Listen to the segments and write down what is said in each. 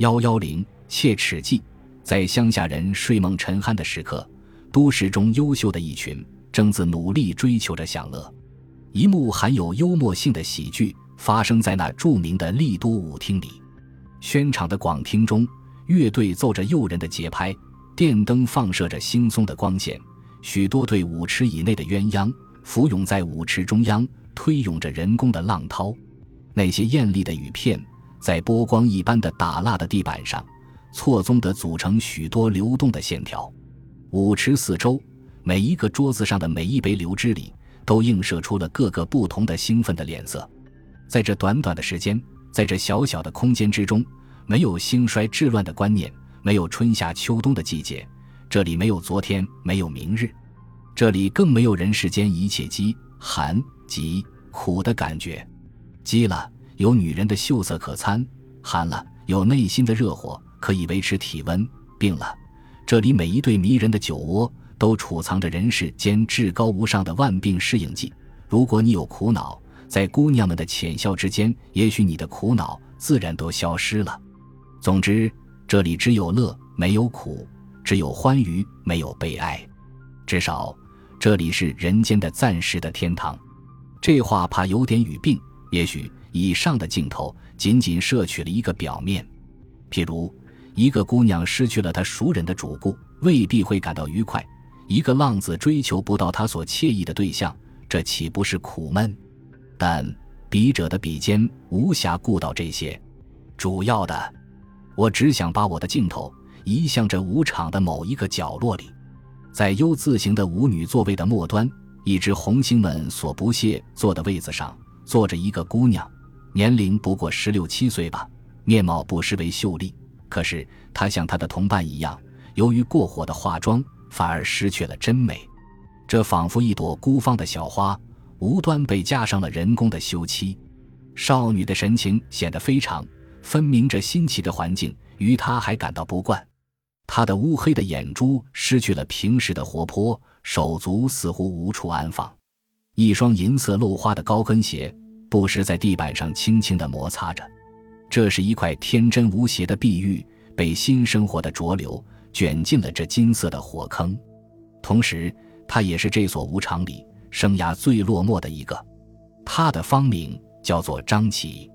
幺幺零切齿记，在乡下人睡梦沉酣的时刻，都市中优秀的一群正自努力追求着享乐。一幕含有幽默性的喜剧发生在那著名的丽都舞厅里。宣场的广厅中，乐队奏着诱人的节拍，电灯放射着惺忪的光线，许多对舞池以内的鸳鸯浮涌在舞池中央，推涌着人工的浪涛。那些艳丽的雨片在波光一般的打蜡的地板上，错综地组成许多流动的线条。舞池四周，每一个桌子上的每一杯流汁里。都映射出了各个不同的兴奋的脸色，在这短短的时间，在这小小的空间之中，没有兴衰治乱的观念，没有春夏秋冬的季节，这里没有昨天，没有明日，这里更没有人世间一切饥寒疾苦的感觉。饥了，有女人的秀色可餐；寒了，有内心的热火可以维持体温；病了，这里每一对迷人的酒窝。都储藏着人世间至高无上的万病适应剂。如果你有苦恼，在姑娘们的浅笑之间，也许你的苦恼自然都消失了。总之，这里只有乐，没有苦；只有欢愉，没有悲哀。至少，这里是人间的暂时的天堂。这话怕有点语病。也许以上的镜头仅仅摄取了一个表面。譬如，一个姑娘失去了她熟人的主顾，未必会感到愉快。一个浪子追求不到他所惬意的对象，这岂不是苦闷？但笔者的笔尖无暇顾到这些，主要的，我只想把我的镜头移向这舞场的某一个角落里，在 U 字形的舞女座位的末端，一只红星们所不屑坐的位子上，坐着一个姑娘，年龄不过十六七岁吧，面貌不失为秀丽。可是她像她的同伴一样，由于过火的化妆。反而失去了真美，这仿佛一朵孤芳的小花，无端被加上了人工的修漆。少女的神情显得非常，分明着新奇的环境与她还感到不惯。她的乌黑的眼珠失去了平时的活泼，手足似乎无处安放。一双银色镂花的高跟鞋不时在地板上轻轻地摩擦着。这是一块天真无邪的碧玉，被新生活的浊流。卷进了这金色的火坑，同时，他也是这所舞场里生涯最落寞的一个。他的芳名叫做张琪。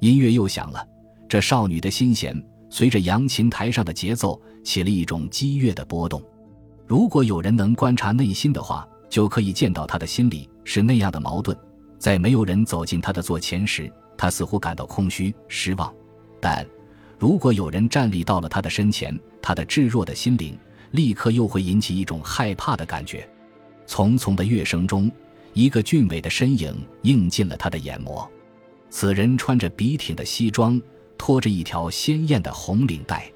音乐又响了，这少女的心弦随着扬琴台上的节奏起了一种激越的波动。如果有人能观察内心的话，就可以见到她的心里是那样的矛盾。在没有人走进他的座前时，他似乎感到空虚、失望，但……如果有人站立到了他的身前，他的炙热的心灵立刻又会引起一种害怕的感觉。匆匆的乐声中，一个俊伟的身影映进了他的眼眸。此人穿着笔挺的西装，拖着一条鲜艳的红领带。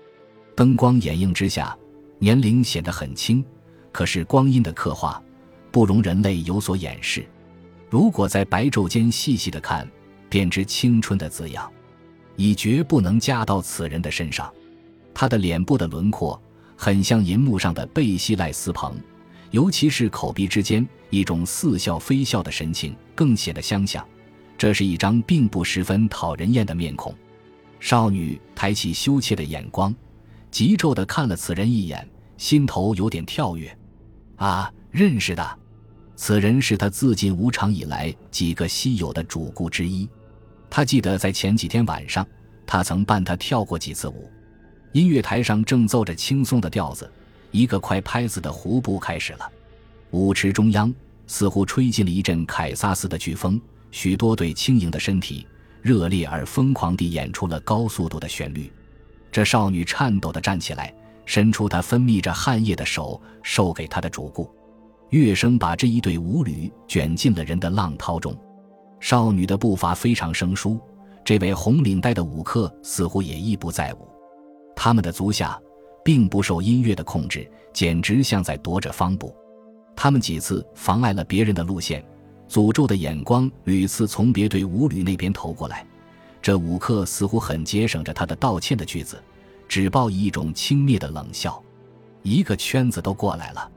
灯光掩映之下，年龄显得很轻，可是光阴的刻画不容人类有所掩饰。如果在白昼间细细的看，便知青春的字样。已绝不能加到此人的身上，他的脸部的轮廓很像银幕上的贝西赖斯彭，尤其是口鼻之间一种似笑非笑的神情更显得相像。这是一张并不十分讨人厌的面孔。少女抬起羞怯的眼光，急骤地看了此人一眼，心头有点跳跃。啊，认识的，此人是他自进舞场以来几个稀有的主顾之一。他记得在前几天晚上，他曾伴他跳过几次舞。音乐台上正奏着轻松的调子，一个快拍子的胡步开始了。舞池中央似乎吹进了一阵凯撒斯的飓风，许多对轻盈的身体热烈而疯狂地演出了高速度的旋律。这少女颤抖地站起来，伸出她分泌着汗液的手，授给她的主顾。乐声把这一对舞侣卷进了人的浪涛中。少女的步伐非常生疏，这位红领带的舞客似乎也亦不在舞。他们的足下并不受音乐的控制，简直像在踱着方步。他们几次妨碍了别人的路线，诅咒的眼光屡次从别对舞女那边投过来。这舞客似乎很节省着他的道歉的句子，只报以一种轻蔑的冷笑。一个圈子都过来了，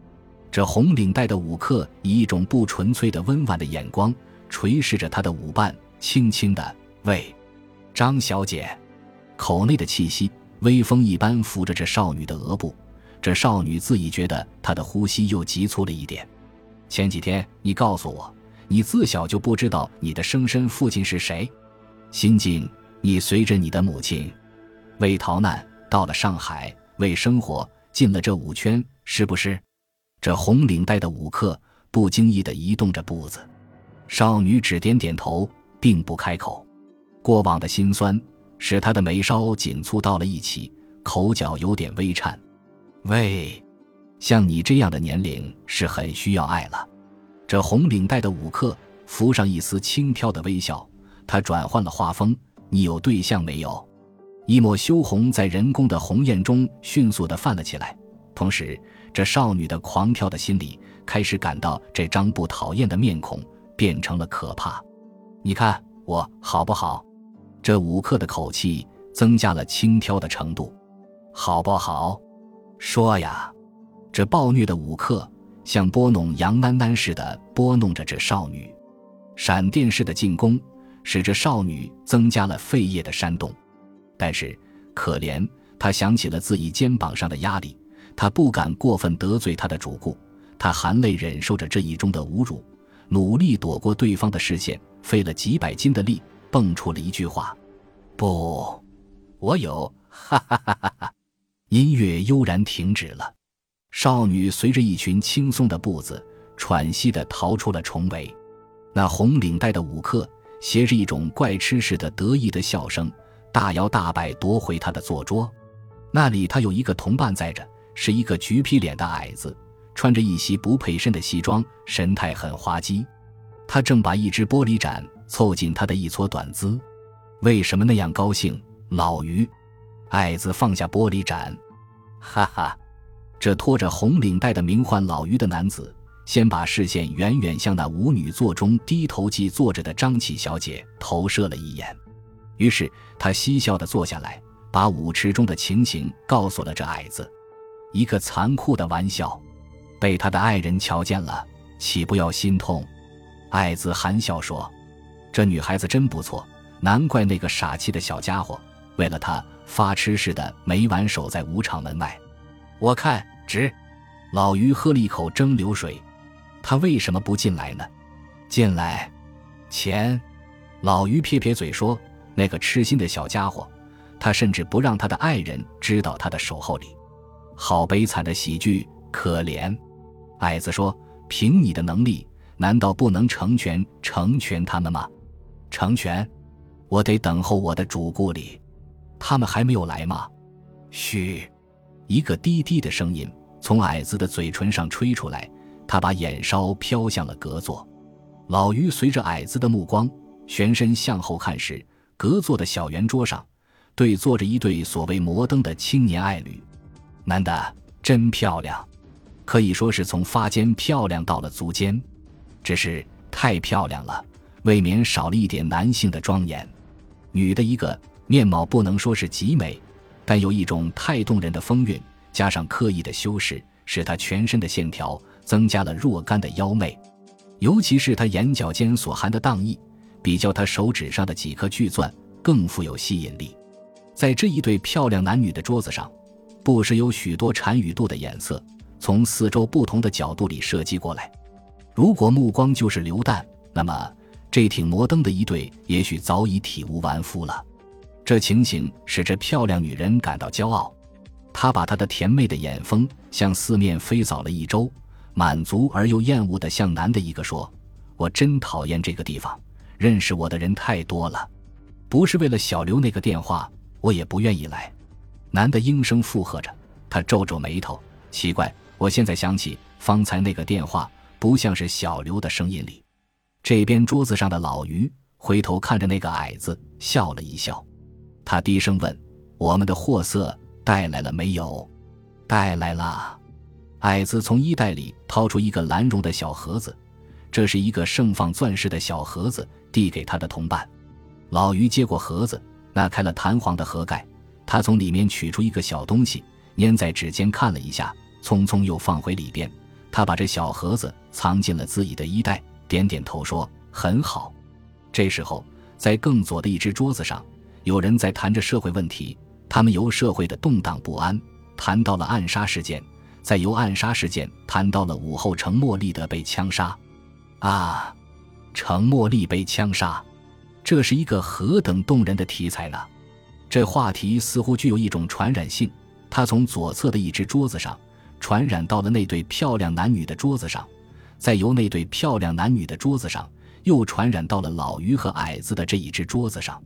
这红领带的舞客以一种不纯粹的温婉的眼光。垂视着他的舞伴，轻轻的喂，张小姐，口内的气息微风一般拂着这少女的额部，这少女自己觉得她的呼吸又急促了一点。前几天你告诉我，你自小就不知道你的生身父亲是谁。心境，你随着你的母亲，为逃难到了上海，为生活进了这五圈，是不是？这红领带的舞客不经意地移动着步子，少女只点点头，并不开口。过往的辛酸使她的眉梢紧蹙到了一起，口角有点微颤。喂，像你这样的年龄是很需要爱了。这红领带的舞客浮上一丝轻佻的微笑，他转换了画风：“你有对象没有？”一抹羞红在人工的红艳中迅速地泛了起来，同时。这少女的狂跳的心里开始感到这张不讨厌的面孔变成了可怕。你看我好不好？这五克的口气增加了轻佻的程度，好不好？说呀！这暴虐的五克像拨弄杨囡囡似的拨弄着这少女，闪电式的进攻使这少女增加了肺叶的煽动。但是可怜，她想起了自己肩膀上的压力。他不敢过分得罪他的主顾，他含泪忍受着这一中的侮辱，努力躲过对方的视线，费了几百斤的力，蹦出了一句话：“不，我有。”哈哈哈哈哈！音乐悠然停止了，少女随着一群轻松的步子，喘息地逃出了重围。那红领带的舞客携着一种怪痴似的得意的笑声，大摇大摆夺回他的坐桌。那里他有一个同伴在着。是一个橘皮脸的矮子，穿着一袭不配身的西装，神态很滑稽。他正把一只玻璃盏凑近他的一撮短姿。为什么那样高兴？老于，矮子放下玻璃盏，哈哈。这拖着红领带的名唤老于的男子，先把视线远远向那舞女座中低头即坐着的张启小姐投射了一眼，于是他嬉笑地坐下来，把舞池中的情形告诉了这矮子。一个残酷的玩笑，被他的爱人瞧见了，岂不要心痛？爱子含笑说：“这女孩子真不错，难怪那个傻气的小家伙为了她发痴似的，每晚守在舞场门外。我看值。”老于喝了一口蒸馏水，他为什么不进来呢？进来，钱。老于撇撇嘴说：“那个痴心的小家伙，他甚至不让他的爱人知道他的守候礼。”好悲惨的喜剧，可怜。矮子说：“凭你的能力，难道不能成全成全他们吗？成全？我得等候我的主顾里，他们还没有来吗？”嘘，一个低低的声音从矮子的嘴唇上吹出来，他把眼梢飘向了隔座。老于随着矮子的目光旋身向后看时，隔座的小圆桌上对坐着一对所谓摩登的青年爱侣。男的真漂亮，可以说是从发间漂亮到了足尖，只是太漂亮了，未免少了一点男性的庄严。女的一个面貌不能说是极美，但有一种太动人的风韵，加上刻意的修饰，使她全身的线条增加了若干的妖媚。尤其是她眼角间所含的荡意，比较她手指上的几颗巨钻更富有吸引力。在这一对漂亮男女的桌子上。不时有许多禅语度的眼色从四周不同的角度里射击过来。如果目光就是榴弹，那么这挺摩登的一对也许早已体无完肤了。这情形使这漂亮女人感到骄傲。她把她的甜美的眼风向四面飞扫了一周，满足而又厌恶地向男的一个说：“我真讨厌这个地方，认识我的人太多了。不是为了小刘那个电话，我也不愿意来。”男的应声附和着，他皱皱眉头，奇怪。我现在想起方才那个电话，不像是小刘的声音里。这边桌子上的老于回头看着那个矮子，笑了一笑。他低声问：“我们的货色带来了没有？”“带来了。”矮子从衣袋里掏出一个蓝绒的小盒子，这是一个盛放钻石的小盒子，递给他的同伴。老于接过盒子，拿开了弹簧的盒盖。他从里面取出一个小东西，粘在指尖看了一下，匆匆又放回里边。他把这小盒子藏进了自己的衣袋，点点头说：“很好。”这时候，在更左的一只桌子上，有人在谈着社会问题。他们由社会的动荡不安谈到了暗杀事件，再由暗杀事件谈到了武后程茉莉的被枪杀。啊，程茉莉被枪杀，这是一个何等动人的题材呢？这话题似乎具有一种传染性，它从左侧的一只桌子上传染到了那对漂亮男女的桌子上，再由那对漂亮男女的桌子上又传染到了老于和矮子的这一只桌子上。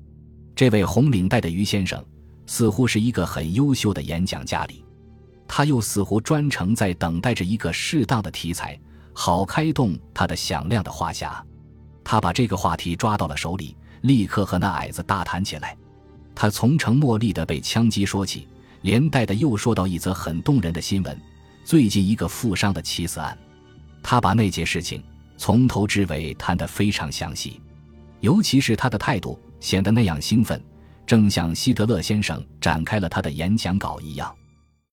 这位红领带的于先生似乎是一个很优秀的演讲家里，他又似乎专程在等待着一个适当的题材，好开动他的响亮的话匣。他把这个话题抓到了手里，立刻和那矮子大谈起来。他从程茉莉的被枪击说起，连带的又说到一则很动人的新闻：最近一个富商的妻子案。他把那件事情从头至尾谈得非常详细，尤其是他的态度显得那样兴奋，正像希特勒先生展开了他的演讲稿一样。